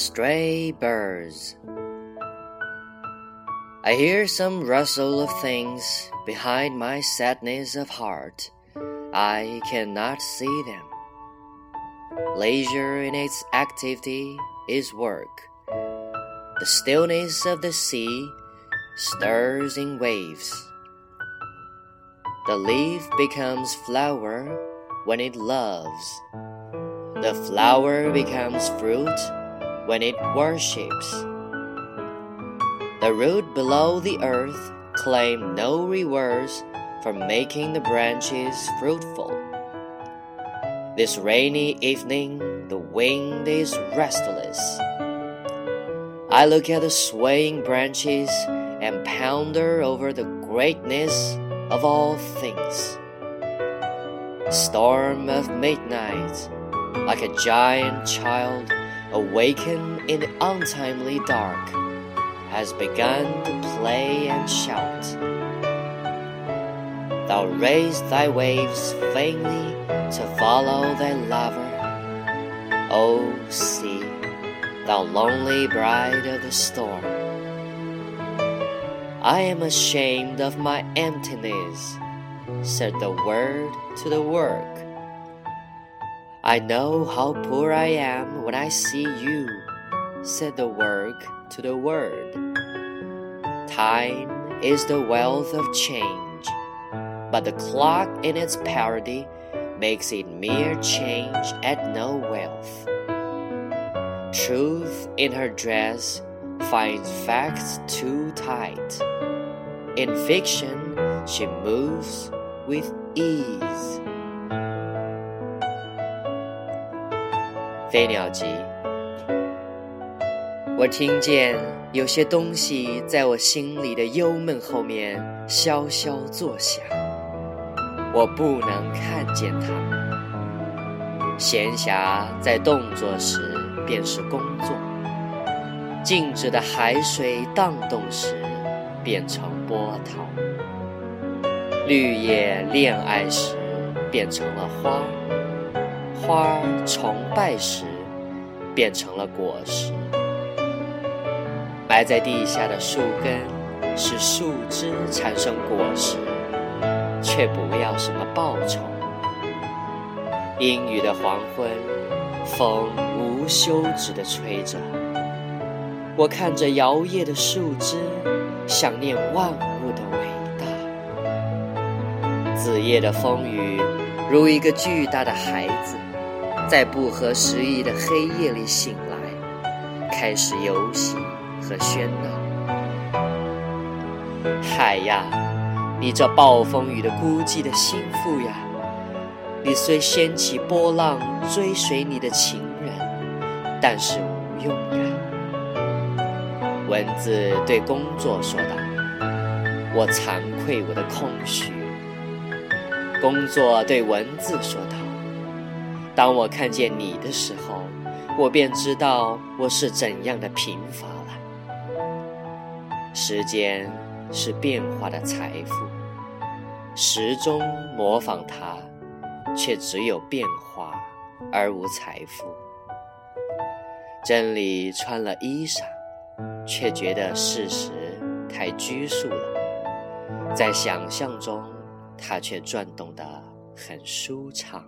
Stray birds. I hear some rustle of things behind my sadness of heart. I cannot see them. Leisure in its activity is work. The stillness of the sea stirs in waves. The leaf becomes flower when it loves. The flower becomes fruit when it worships. The root below the earth claim no rewards for making the branches fruitful. This rainy evening, the wind is restless. I look at the swaying branches and ponder over the greatness of all things. Storm of midnight, like a giant child awakened in untimely dark, has begun to play and shout. Thou raise thy waves vainly to follow thy lover. O sea, thou lonely bride of the storm. I am ashamed of my emptiness, said the word to the work. I know how poor I am when I see you, said the work to the word. Time is the wealth of change, but the clock in its parody makes it mere change at no wealth. Truth in her dress finds facts too tight. In fiction, she moves with ease. 飞鸟集，我听见有些东西在我心里的幽闷后面萧萧作响，我不能看见它。闲暇在动作时便是工作，静止的海水荡动时变成波涛，绿叶恋爱时变成了花。花崇拜时，变成了果实；埋在地下的树根，使树枝产生果实，却不要什么报酬。阴雨的黄昏，风无休止地吹着，我看着摇曳的树枝，想念万物的伟大。子夜的风雨，如一个巨大的孩子。在不合时宜的黑夜里醒来，开始游戏和喧闹。海呀，你这暴风雨的孤寂的心腹呀，你虽掀起波浪追随你的情人，但是无用呀。文字对工作说道：“我惭愧我的空虚。”工作对文字说道。当我看见你的时候，我便知道我是怎样的贫乏了。时间是变化的财富，时钟模仿它，却只有变化而无财富。真理穿了衣裳，却觉得事实太拘束了，在想象中，它却转动得很舒畅。